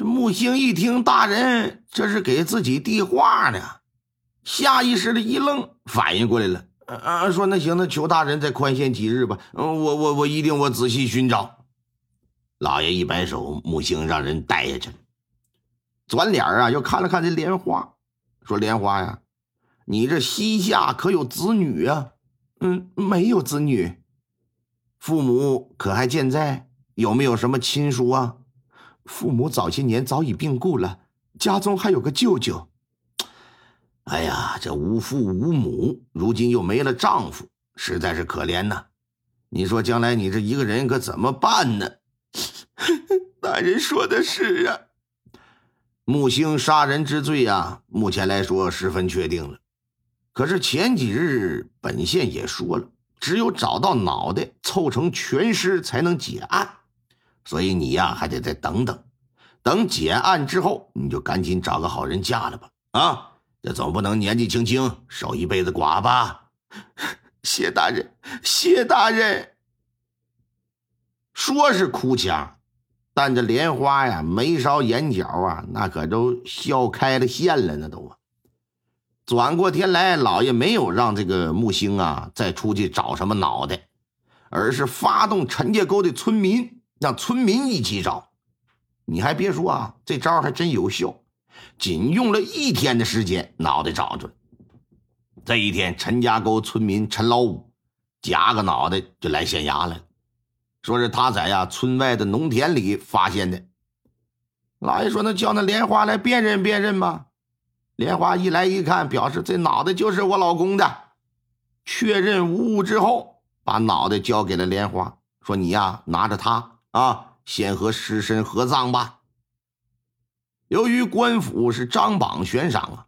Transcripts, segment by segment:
这木星一听大人这是给自己递话呢，下意识的一愣，反应过来了，啊，说那行，那求大人再宽限几日吧。嗯，我我我一定我仔细寻找。老爷一摆手，木星让人带下去。转脸啊，又看了看这莲花，说：“莲花呀，你这膝下可有子女啊？”“嗯，没有子女。”“父母可还健在？有没有什么亲属啊？”“父母早些年早已病故了，家中还有个舅舅。”“哎呀，这无父无母，如今又没了丈夫，实在是可怜呐！你说将来你这一个人可怎么办呢？”“ 大人说的是啊。”木星杀人之罪啊，目前来说十分确定了。可是前几日本县也说了，只有找到脑袋，凑成全尸才能解案。所以你呀，还得再等等。等解案之后，你就赶紧找个好人嫁了吧。啊，这总不能年纪轻轻守一辈子寡吧？谢大人，谢大人。说是哭腔。但这莲花呀，眉梢眼角啊，那可都笑开了线了，那都啊。转过天来，老爷没有让这个木星啊再出去找什么脑袋，而是发动陈家沟的村民，让村民一起找。你还别说啊，这招还真有效，仅用了一天的时间，脑袋找着了。这一天，陈家沟村民陈老五夹个脑袋就来县衙来了。说是他在呀村外的农田里发现的。老爷说：“那叫那莲花来辨认辨认吧。”莲花一来一看，表示这脑袋就是我老公的。确认无误之后，把脑袋交给了莲花，说：“你呀拿着它啊，先和尸身合葬吧。”由于官府是张榜悬赏啊，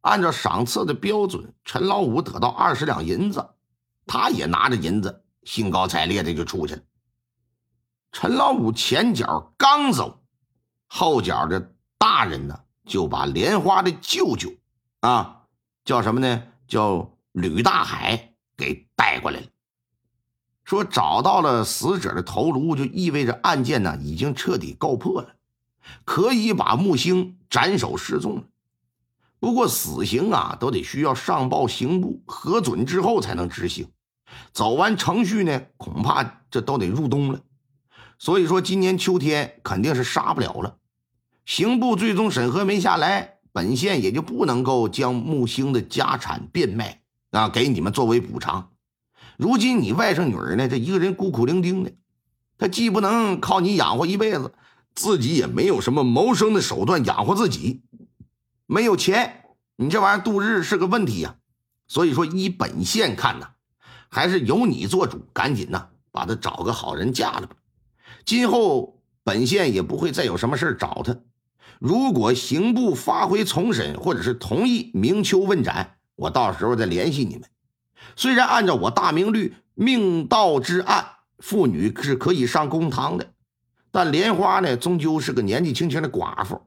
按照赏赐的标准，陈老五得到二十两银子，他也拿着银子，兴高采烈的就出去了。陈老五前脚刚走，后脚的大人呢就把莲花的舅舅，啊，叫什么呢？叫吕大海给带过来了。说找到了死者的头颅，就意味着案件呢已经彻底告破了，可以把木星斩首示众了。不过死刑啊，都得需要上报刑部核准之后才能执行。走完程序呢，恐怕这都得入冬了。所以说，今年秋天肯定是杀不了了。刑部最终审核没下来，本县也就不能够将木星的家产变卖啊，给你们作为补偿。如今你外甥女儿呢，这一个人孤苦伶仃的，她既不能靠你养活一辈子，自己也没有什么谋生的手段养活自己，没有钱，你这玩意儿度日是个问题呀。所以说，依本县看呐，还是由你做主，赶紧呐，把她找个好人嫁了吧。今后本县也不会再有什么事找他。如果刑部发回重审，或者是同意明秋问斩，我到时候再联系你们。虽然按照我大明律，命盗之案，妇女是可以上公堂的，但莲花呢，终究是个年纪轻轻的寡妇，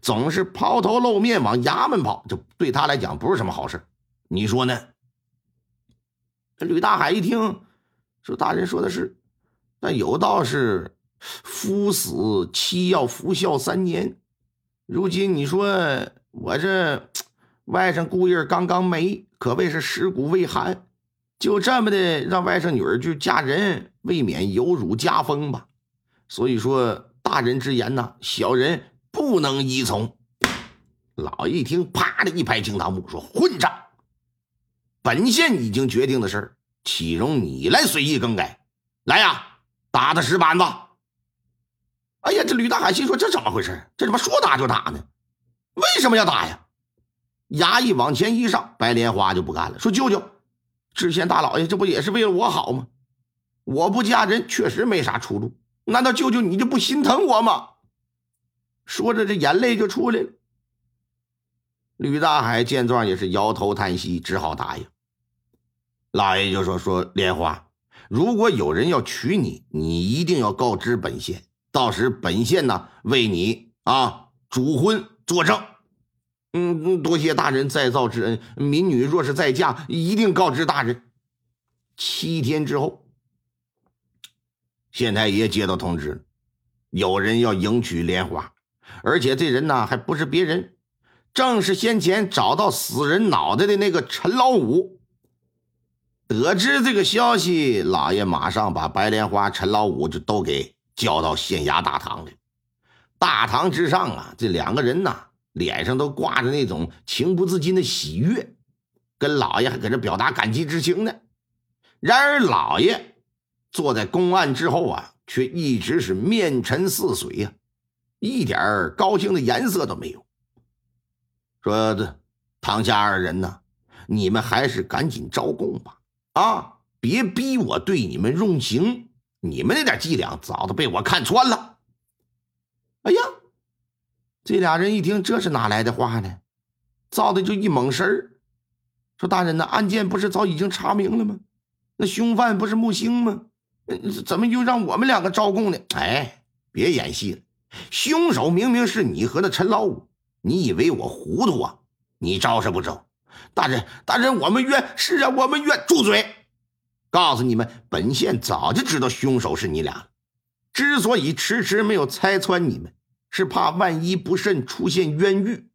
总是抛头露面往衙门跑，这对她来讲不是什么好事。你说呢？吕大海一听，说：“大人说的是。”但有道是，夫死妻要服孝三年。如今你说我这外甥姑爷刚刚没，可谓是尸骨未寒，就这么的让外甥女儿去嫁人，未免有辱家风吧。所以说，大人之言呐，小人不能依从。老一听，啪的一拍惊堂木，说：“混账！本县已经决定的事岂容你来随意更改？来呀！”打他石板子！哎呀，这吕大海心说：“这怎么回事？这怎么说打就打呢？为什么要打呀？”衙役往前一上，白莲花就不干了，说：“舅舅，知县大老爷这不也是为了我好吗？我不嫁人确实没啥出路，难道舅舅你就不心疼我吗？”说着，这眼泪就出来了。吕大海见状也是摇头叹息，只好答应。老爷就说：“说莲花。”如果有人要娶你，你一定要告知本县，到时本县呢为你啊主婚作证。嗯，多谢大人再造之恩。民女若是再嫁，一定告知大人。七天之后，县太爷接到通知，有人要迎娶莲花，而且这人呢，还不是别人，正是先前找到死人脑袋的那个陈老五。得知这个消息，老爷马上把白莲花、陈老五就都给叫到县衙大堂里。大堂之上啊，这两个人呐，脸上都挂着那种情不自禁的喜悦，跟老爷还搁这表达感激之情呢。然而，老爷坐在公案之后啊，却一直是面沉似水呀，一点高兴的颜色都没有。说：“这堂下二人呢，你们还是赶紧招供吧。”啊！别逼我对你们用刑，你们那点伎俩早都被我看穿了。哎呀，这俩人一听，这是哪来的话呢？造的就一猛神儿，说：“大人呐，案件不是早已经查明了吗？那凶犯不是木星吗？怎么又让我们两个招供呢？”哎，别演戏了，凶手明明是你和那陈老五，你以为我糊涂啊？你招是不招？大人，大人，我们冤！是啊，我们冤！住嘴！告诉你们，本县早就知道凶手是你俩，之所以迟迟没有拆穿你们，是怕万一不慎出现冤狱。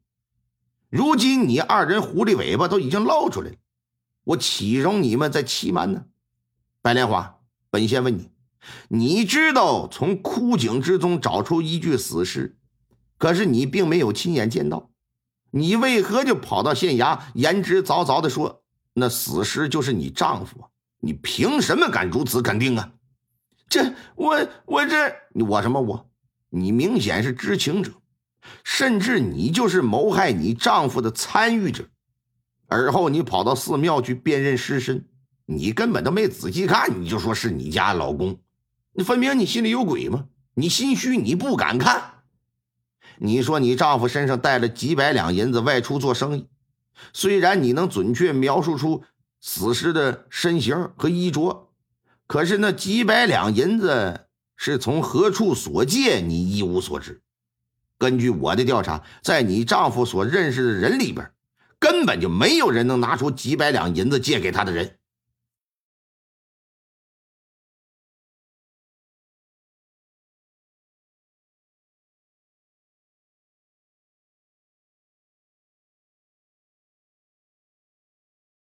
如今你二人狐狸尾巴都已经露出来了，我岂容你们再欺瞒呢？白莲花，本县问你，你知道从枯井之中找出一具死尸，可是你并没有亲眼见到。你为何就跑到县衙，言之凿凿的说那死尸就是你丈夫？你凭什么敢如此肯定啊？这我我这我什么我？你明显是知情者，甚至你就是谋害你丈夫的参与者。而后你跑到寺庙去辨认尸身，你根本都没仔细看，你就说是你家老公，你分明你心里有鬼吗？你心虚，你不敢看。你说你丈夫身上带了几百两银子外出做生意，虽然你能准确描述出死尸的身形和衣着，可是那几百两银子是从何处所借，你一无所知。根据我的调查，在你丈夫所认识的人里边，根本就没有人能拿出几百两银子借给他的人。